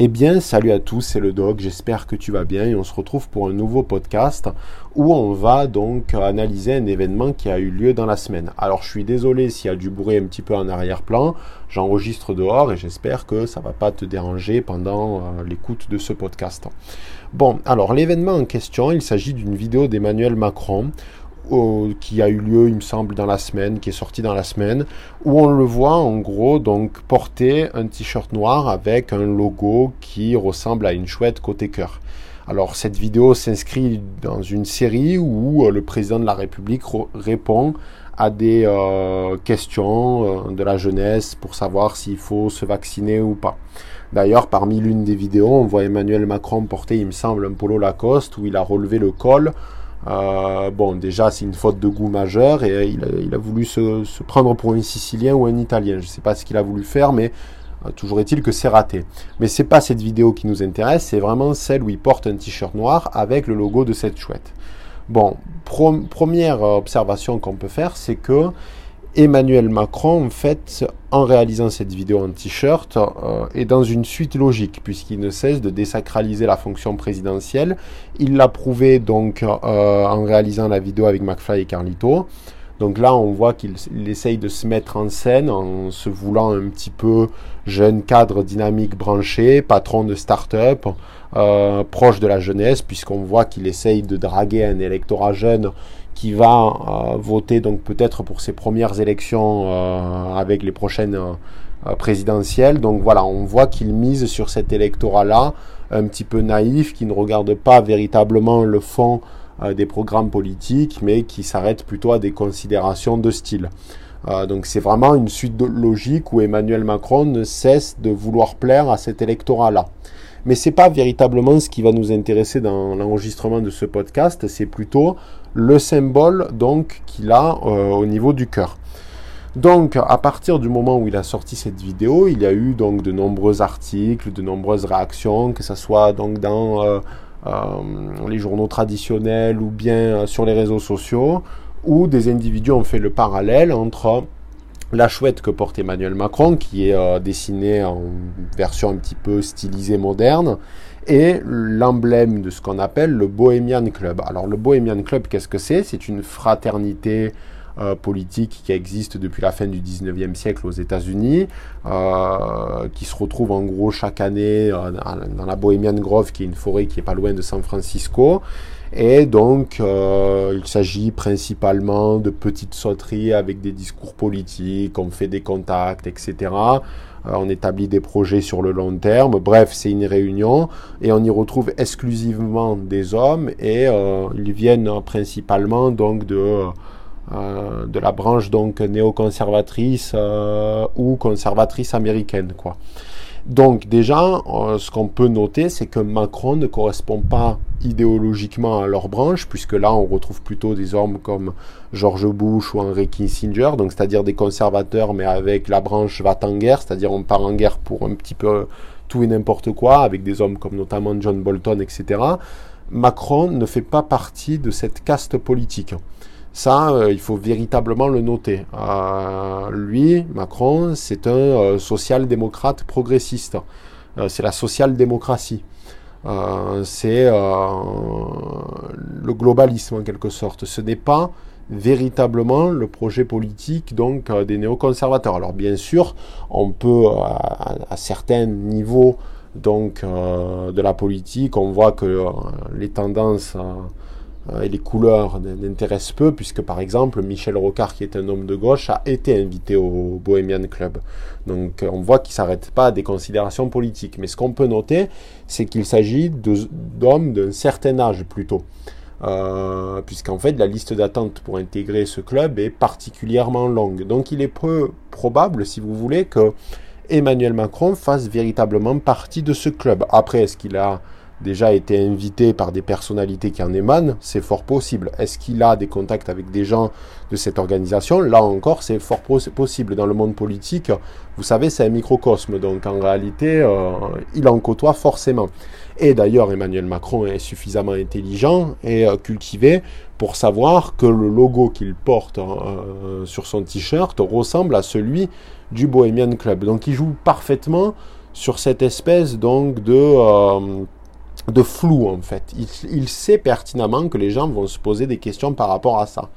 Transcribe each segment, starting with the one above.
Eh bien, salut à tous, c'est le Doc, j'espère que tu vas bien et on se retrouve pour un nouveau podcast où on va donc analyser un événement qui a eu lieu dans la semaine. Alors, je suis désolé s'il y a du bruit un petit peu en arrière-plan, j'enregistre dehors et j'espère que ça va pas te déranger pendant euh, l'écoute de ce podcast. Bon, alors l'événement en question, il s'agit d'une vidéo d'Emmanuel Macron qui a eu lieu, il me semble, dans la semaine, qui est sorti dans la semaine, où on le voit en gros donc porter un t-shirt noir avec un logo qui ressemble à une chouette côté cœur. Alors cette vidéo s'inscrit dans une série où euh, le président de la République répond à des euh, questions euh, de la jeunesse pour savoir s'il faut se vacciner ou pas. D'ailleurs, parmi l'une des vidéos, on voit Emmanuel Macron porter, il me semble, un polo Lacoste où il a relevé le col euh, bon, déjà, c'est une faute de goût majeure et il a, voulu se, prendre pour un Sicilien ou un Italien. Je ne sais pas ce qu'il a voulu faire, mais euh, toujours est-il que c'est raté. Mais c'est pas cette vidéo qui nous intéresse, c'est vraiment celle où il porte un t-shirt noir avec le logo de cette chouette. Bon, première observation qu'on peut faire, c'est que Emmanuel Macron, en fait, en réalisant cette vidéo en t-shirt, euh, est dans une suite logique, puisqu'il ne cesse de désacraliser la fonction présidentielle. Il l'a prouvé donc euh, en réalisant la vidéo avec McFly et Carlito. Donc là, on voit qu'il essaye de se mettre en scène en se voulant un petit peu jeune cadre dynamique branché, patron de start-up, euh, proche de la jeunesse, puisqu'on voit qu'il essaye de draguer un électorat jeune qui va euh, voter donc peut-être pour ses premières élections euh, avec les prochaines présidentielles. Donc voilà, on voit qu'il mise sur cet électorat-là, un petit peu naïf, qui ne regarde pas véritablement le fond des programmes politiques, mais qui s'arrête plutôt à des considérations de style. donc c'est vraiment une suite de logique où Emmanuel Macron ne cesse de vouloir plaire à cet électorat-là. Mais c'est pas véritablement ce qui va nous intéresser dans l'enregistrement de ce podcast, c'est plutôt le symbole donc qu'il a euh, au niveau du cœur. Donc, à partir du moment où il a sorti cette vidéo, il y a eu donc de nombreux articles, de nombreuses réactions, que ce soit donc dans euh, euh, les journaux traditionnels ou bien sur les réseaux sociaux, où des individus ont fait le parallèle entre la chouette que porte Emmanuel Macron, qui est dessinée en version un petit peu stylisée moderne, et l'emblème de ce qu'on appelle le Bohemian Club. Alors le Bohemian Club, qu'est-ce que c'est? C'est une fraternité euh, politique qui existe depuis la fin du 19e siècle aux États-Unis, euh, qui se retrouve en gros chaque année euh, dans la Bohemian Grove, qui est une forêt qui est pas loin de San Francisco. Et donc, il s'agit principalement de petites sauteries avec des discours politiques, on fait des contacts, etc. On établit des projets sur le long terme. Bref, c'est une réunion et on y retrouve exclusivement des hommes et ils viennent principalement donc de euh, de la branche donc néoconservatrice ou conservatrice américaine quoi. Donc déjà, euh, ce qu'on peut noter, c'est que Macron ne correspond pas idéologiquement à leur branche, puisque là, on retrouve plutôt des hommes comme George Bush ou Henry Kissinger, donc c'est-à-dire des conservateurs, mais avec la branche va en guerre, c'est-à-dire on part en guerre pour un petit peu tout et n'importe quoi, avec des hommes comme notamment John Bolton, etc. Macron ne fait pas partie de cette caste politique. Ça, euh, il faut véritablement le noter. Euh, lui, Macron, c'est un euh, social-démocrate progressiste. c'est la social-démocratie. c'est le globalisme en quelque sorte. Ce n'est pas véritablement le projet politique donc des néoconservateurs. Alors bien sûr, on peut à, certains niveaux donc de la politique, on voit que les tendances et les couleurs n'intéressent peu, puisque par exemple Michel Rocard, qui est un homme de gauche, a été invité au Bohemian Club. Donc on voit qu'il ne s'arrête pas à des considérations politiques. Mais ce qu'on peut noter, c'est qu'il s'agit d'hommes d'un certain âge plutôt. Euh, puisqu'en fait la liste d'attente pour intégrer ce club est particulièrement longue. Donc il est peu probable, si vous voulez, que Emmanuel Macron fasse véritablement partie de ce club. Après, est-ce qu'il a déjà été invité par des personnalités qui en émanent, c'est fort possible. Est-ce qu'il a des contacts avec des gens de cette organisation? Là encore, c'est fort possible. Dans le monde politique, vous savez, c'est un microcosme, donc en réalité, euh, il en côtoie forcément. Et d'ailleurs, Emmanuel Macron est suffisamment intelligent et euh, cultivé pour savoir que le logo qu'il porte euh, sur son t-shirt ressemble à celui du Bohemian Club. Donc il joue parfaitement sur cette espèce donc de de flou en fait. Il, sait pertinemment que les gens vont se poser des questions par rapport à ça.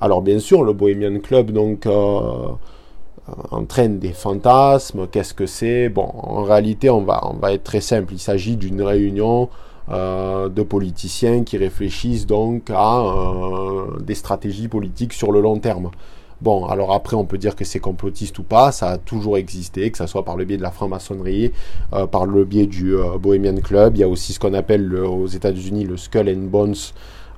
Alors bien sûr, le Bohemian Club donc entraîne des fantasmes. Qu'est-ce que c'est? Bon, en réalité, on va, on va être très simple. Il s'agit d'une réunion euh, de politiciens qui réfléchissent donc à euh, des stratégies politiques sur le long terme. Bon, alors après, on peut dire que c'est complotiste ou pas, ça a toujours existé, que ce soit par le biais de la franc-maçonnerie, euh, par le biais du Bohemian Club. Il y a aussi ce qu'on appelle aux États-Unis le Skull and Bones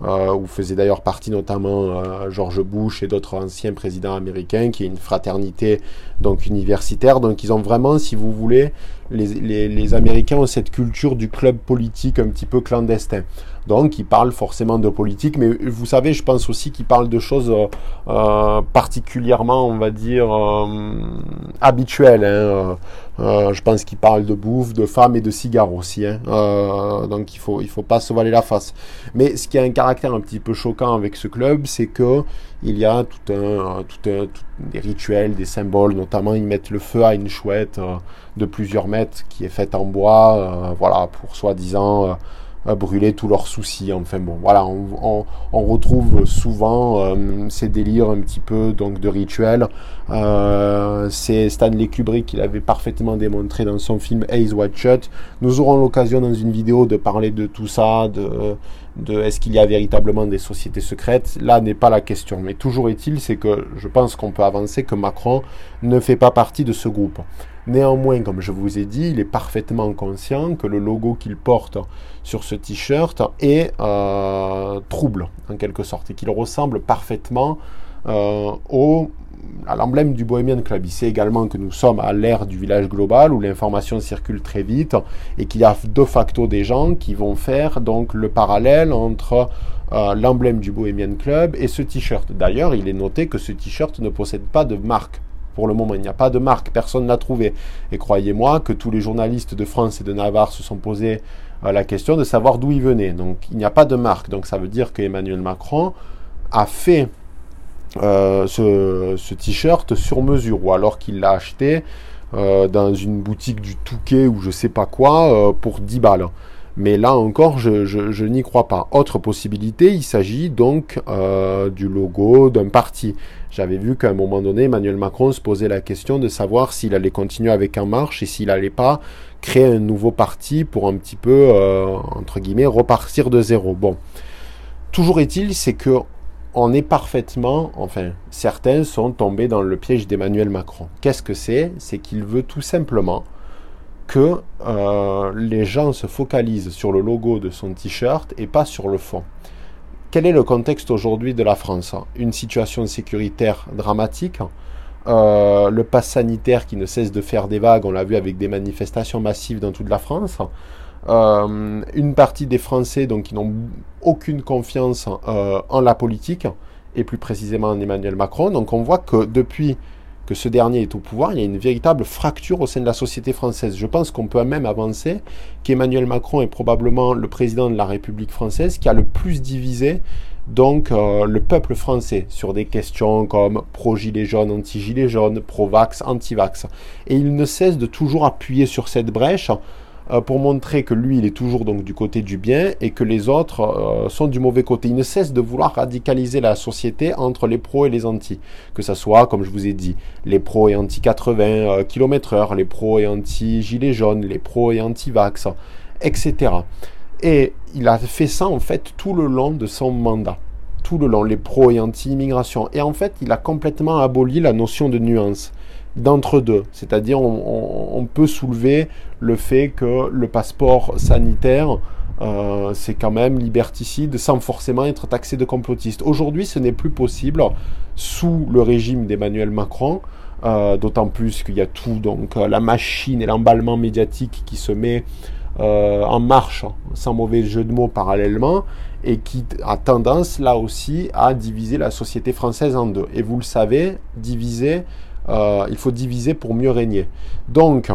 euh, où faisait d'ailleurs partie notamment euh, George Bush et d'autres anciens présidents américains, qui est une fraternité donc universitaire. Donc ils ont vraiment, si vous voulez, les, Américains ont cette culture du club politique un petit peu clandestin. Donc, ils parlent forcément de politique, mais vous savez, je pense aussi qu'ils parlent de choses euh, euh particulièrement, on va dire, euh, habituelles. Hein. Je pense qu'ils parlent de bouffe, de femmes et de cigares aussi. Hein. donc, il faut, il faut pas se voiler la face. Mais ce qui a un caractère un petit peu choquant avec ce club, c'est que il y a tout un, tout un, des rituels, des symboles. Notamment, ils mettent le feu à une chouette de plusieurs mètres qui est faite en bois, voilà, pour soi-disant brûler tous leurs soucis. Enfin bon, voilà, on, retrouve souvent euh, ces délires un petit peu donc de rituels. Euh, c'est Stanley Kubrick qui l'avait parfaitement démontré dans son film Eyes Wide Shut. Nous aurons l'occasion dans une vidéo de parler de tout ça, de, de est-ce qu'il y a véritablement des sociétés secrètes. Là n'est pas la question, mais toujours est-il, c'est que je pense qu'on peut avancer que Macron ne fait pas partie de ce groupe. Néanmoins, comme je vous ai dit, il est parfaitement conscient que le logo qu'il porte sur ce t-shirt est euh, trouble, en quelque sorte, et qu'il ressemble parfaitement au, à l'emblème du Bohemian Club. Il sait également que nous sommes à l'ère du village global où l'information circule très vite et qu'il y a de facto des gens qui vont faire donc le parallèle entre euh, l'emblème du Bohemian Club et ce t-shirt. D'ailleurs, il est noté que ce t-shirt ne possède pas de marque pour le moment. Il n'y a pas de marque, personne n'a trouvé. Et croyez-moi que tous les journalistes de France et de Navarre se sont posés euh, la question de savoir d'où il venait. Donc il n'y a pas de marque. Donc ça veut dire qu'Emmanuel Macron a fait euh, ce, t-shirt sur mesure ou alors qu'il l'a acheté euh, dans une boutique du Touquet ou je sais pas quoi pour 10 balles. Mais là encore, je, n'y crois pas. Autre possibilité, il s'agit donc euh, du logo d'un parti. J'avais vu qu'à un moment donné, Emmanuel Macron se posait la question de savoir s'il allait continuer avec En Marche et s'il n'allait pas créer un nouveau parti pour un petit peu, euh, entre guillemets, repartir de zéro. Bon, toujours est-il, c'est que on est parfaitement, enfin, certains sont tombés dans le piège d'Emmanuel Macron. Qu'est-ce que c'est? C'est qu'il veut tout simplement que euh, les gens se focalisent sur le logo de son t-shirt et pas sur le fond. Quel est le contexte aujourd'hui de la France? Une situation sécuritaire dramatique, euh, le pass sanitaire qui ne cesse de faire des vagues, on l'a vu avec des manifestations massives dans toute la France, euh, une partie des Français donc, qui n'ont aucune confiance en la politique, et plus précisément en Emmanuel Macron. Donc on voit que depuis que ce dernier est au pouvoir, il y a une véritable fracture au sein de la société française. Je pense qu'on peut même avancer qu'Emmanuel Macron est probablement le président de la République française qui a le plus divisé donc euh, le peuple français sur des questions comme pro-gilet jaune, anti-gilet jaune, pro-vax, anti-vax. Et il ne cesse de toujours appuyer sur cette brèche euh, pour montrer que lui, il est toujours donc du côté du bien et que les autres euh, sont du mauvais côté. Il ne cesse de vouloir radicaliser la société entre les pros et les anti. Que ce soit, comme je vous ai dit, les pros et anti 80 euh, km heure, les pros et anti gilets jaunes, les pros et anti vax, etc. Et il a fait ça en fait tout le long de son mandat. Tout le long, les pros et anti-immigration. Et en fait, il a complètement aboli la notion de nuance d'entre deux. C'est-à-dire, on, peut soulever le fait que le passeport sanitaire, euh, c'est quand même liberticide sans forcément être taxé de complotiste. Aujourd'hui, ce n'est plus possible sous le régime d'Emmanuel Macron. Euh, d'autant plus qu'il y a tout, donc euh, la machine et l'emballement médiatique qui se met en marche, sans mauvais jeu de mots parallèlement, et qui a tendance là aussi à diviser la société française en deux. Et vous le savez, diviser, euh, il faut diviser pour mieux régner. Donc,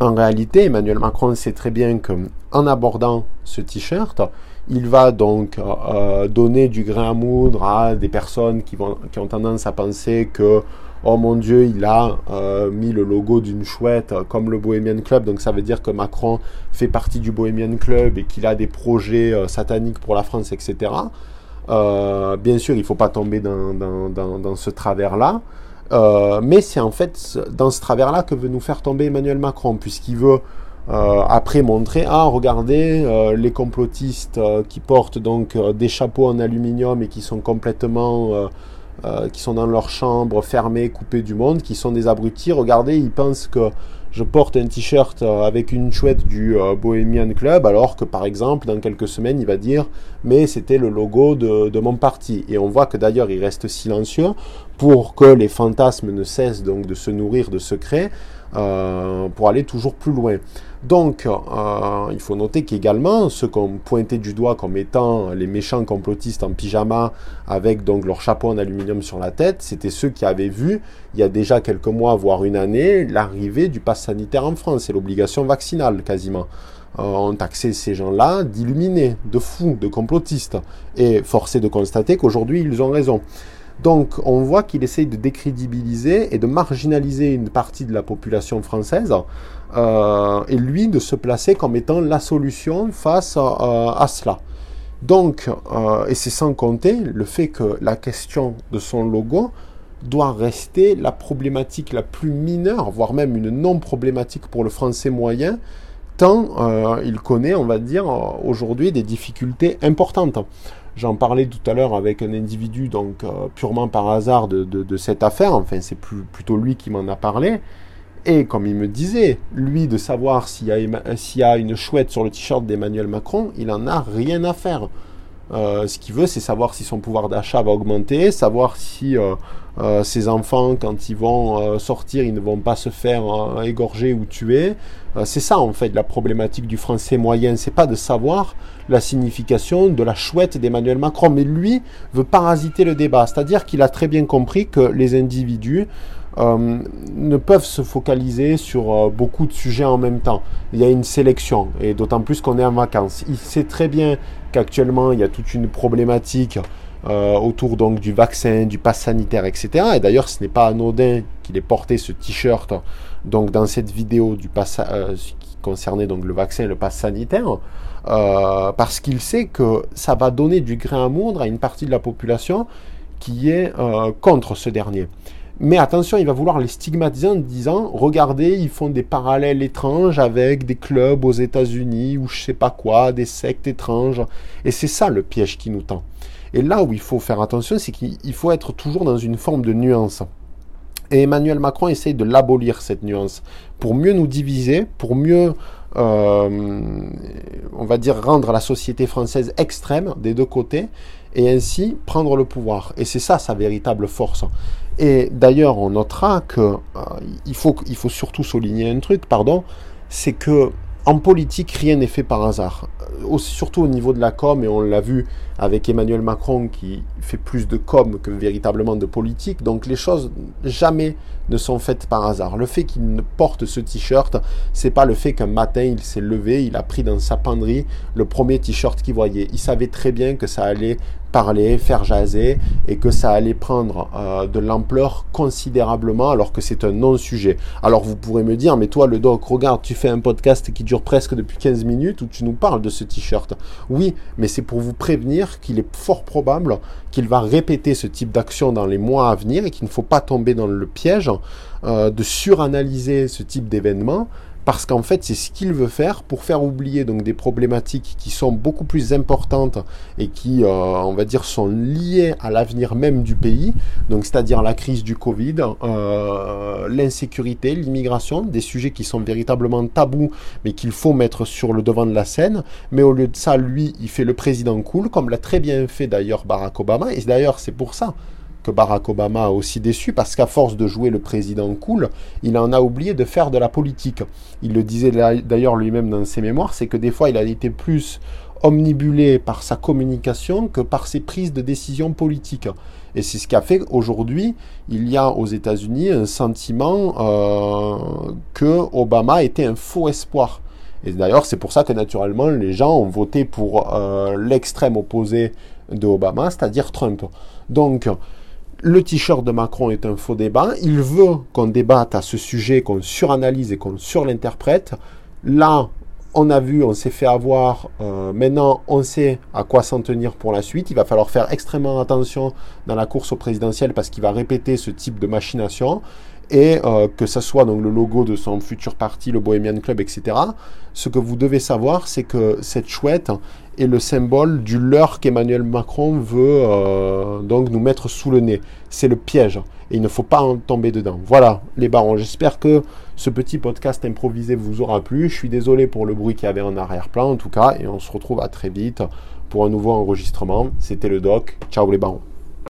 en réalité, Emmanuel Macron sait très bien qu'en abordant ce t-shirt, il va donc euh, donner du grain à moudre à des personnes qui, vont, qui ont tendance à penser que oh mon Dieu, il a euh, mis le logo d'une chouette euh, comme le Bohemian Club, donc ça veut dire que Macron fait partie du Bohemian Club et qu'il a des projets euh, sataniques pour la France, etc. bien sûr, il ne faut pas tomber dans ce travers-là. Mais c'est en fait dans ce travers-là que veut nous faire tomber Emmanuel Macron, puisqu'il veut après montrer, ah regardez les complotistes qui portent donc des chapeaux en aluminium et qui sont complètement euh, qui sont dans leur chambre fermée, coupée du monde, qui sont des abrutis. Regardez, ils pensent que je porte un t-shirt euh, avec une chouette du euh, Bohemian Club, alors que par exemple, dans quelques semaines, il va dire mais c'était le logo de, de, mon parti. Et on voit que d'ailleurs, il reste silencieux pour que les fantasmes ne cessent donc de se nourrir de secrets pour aller toujours plus loin. Donc, euh, il faut noter qu'également, ceux qu'on pointait du doigt comme étant les méchants complotistes en pyjama avec donc leur chapeau en aluminium sur la tête, c'était ceux qui avaient vu, il y a déjà quelques mois, voire une année, l'arrivée du pass sanitaire en France et l'obligation vaccinale quasiment. Euh, on taxé ces gens-là d'illuminés, de fous, de complotistes. Et forcé de constater qu'aujourd'hui, ils ont raison. Donc on voit qu'il essaye de décrédibiliser et de marginaliser une partie de la population française euh, et lui de se placer comme étant la solution face à cela. Donc, euh, et c'est sans compter le fait que la question de son logo doit rester la problématique la plus mineure, voire même une non-problématique pour le français moyen, tant euh, il connaît, on va dire, aujourd'hui des difficultés importantes. J'en parlais tout à l'heure avec un individu, donc euh, purement par hasard de, cette affaire, enfin c'est plutôt lui qui m'en a parlé. Et comme il me disait, lui de savoir s'il y, y, a une chouette sur le t-shirt d'Emmanuel Macron, il en a rien à faire. Euh, ce qu'il veut, c'est savoir si son pouvoir d'achat va augmenter, savoir si euh, euh, ses enfants, quand ils vont sortir, ils ne vont pas se faire égorger ou tuer. c'est ça, en fait, la problématique du français moyen. C'est pas de savoir la signification de la chouette d'Emmanuel Macron, mais lui veut parasiter le débat. C'est-à-dire qu'il a très bien compris que les individus euh, ne peuvent se focaliser sur euh, beaucoup de sujets en même temps. Il y a une sélection, et d'autant plus qu'on est en vacances. Il sait très bien qu'actuellement, il y a toute une problématique euh, autour donc du vaccin, du pass sanitaire, etc. Et d'ailleurs, ce n'est pas anodin qu'il ait porté ce t-shirt donc dans cette vidéo du pass, qui concernait donc le vaccin, le pass sanitaire, parce qu'il sait que ça va donner du grain à moudre à une partie de la population qui est contre ce dernier. Mais attention, il va vouloir les stigmatiser en disant regardez, ils font des parallèles étranges avec des clubs aux États-Unis ou je sais pas quoi, des sectes étranges. Et c'est ça le piège qui nous tend. Et là où il faut faire attention, c'est qu'il faut être toujours dans une forme de nuance. Et Emmanuel Macron essaye de l'abolir, cette nuance, pour mieux nous diviser, pour mieux, euh, on va dire, rendre la société française extrême des deux côtés, et ainsi prendre le pouvoir. Et c'est ça sa véritable force. Et d'ailleurs, on notera que euh, il, faut, il faut surtout souligner un truc, pardon, c'est que en politique, rien n'est fait par hasard. Euh, surtout au niveau de la com, et on l'a vu avec Emmanuel Macron qui fait plus de com que véritablement de politique. Donc les choses jamais ne sont faites par hasard. Le fait qu'il porte ce t-shirt, c'est pas le fait qu'un matin il s'est levé, il a pris dans sa penderie le premier t-shirt qu'il voyait. Il savait très bien que ça allait parler, faire jaser et que ça allait prendre euh, de l'ampleur considérablement alors que c'est un non-sujet. Alors vous pourrez me dire, mais toi le doc, regarde, tu fais un podcast qui dure presque depuis 15 minutes où tu nous parles de ce t-shirt. Oui, mais c'est pour vous prévenir qu'il est fort probable qu'il va répéter ce type d'action dans les mois à venir et qu'il ne faut pas tomber dans le piège euh, de suranalyser ce type d'événement parce qu'en fait c'est ce qu'il veut faire pour faire oublier donc des problématiques qui sont beaucoup plus importantes et qui euh, on va dire sont liées à l'avenir même du pays. Donc c'est-à-dire la crise du Covid euh, l'insécurité l'immigration des sujets qui sont véritablement tabous mais qu'il faut mettre sur le devant de la scène. Mais au lieu de ça lui il fait le président cool comme l'a très bien fait d'ailleurs Barack Obama. Et d'ailleurs c'est pour ça que Barack Obama a aussi déçu parce qu'à force de jouer le président cool, il en a oublié de faire de la politique. Il le disait d'ailleurs lui-même dans ses mémoires, c'est que des fois il a été plus omnibulé par sa communication que par ses prises de décision politiques. Et c'est ce qui a fait qu'aujourd'hui, il y a aux États-Unis un sentiment euh, que Obama était un faux espoir. Et d'ailleurs, c'est pour ça que naturellement, les gens ont voté pour euh, l'extrême opposé de Obama, c'est-à-dire Trump. Donc, le t-shirt de Macron est un faux débat. Il veut qu'on débatte à ce sujet, qu'on suranalyse et qu'on surinterprète. Là, on a vu, on s'est fait avoir. Euh, maintenant, on sait à quoi s'en tenir pour la suite. Il va falloir faire extrêmement attention dans la course au présidentiel parce qu'il va répéter ce type de machination et euh, que ce soit donc le logo de son futur parti, le Bohemian Club, etc. Ce que vous devez savoir, c'est que cette chouette est le symbole du leurre qu'Emmanuel Macron veut euh, donc nous mettre sous le nez. C'est le piège et il ne faut pas en tomber dedans. Voilà les barons, j'espère que ce petit podcast improvisé vous aura plu. Je suis désolé pour le bruit qu'il y avait en arrière-plan en tout cas et on se retrouve à très vite pour un nouveau enregistrement. C'était le doc. Ciao les barons.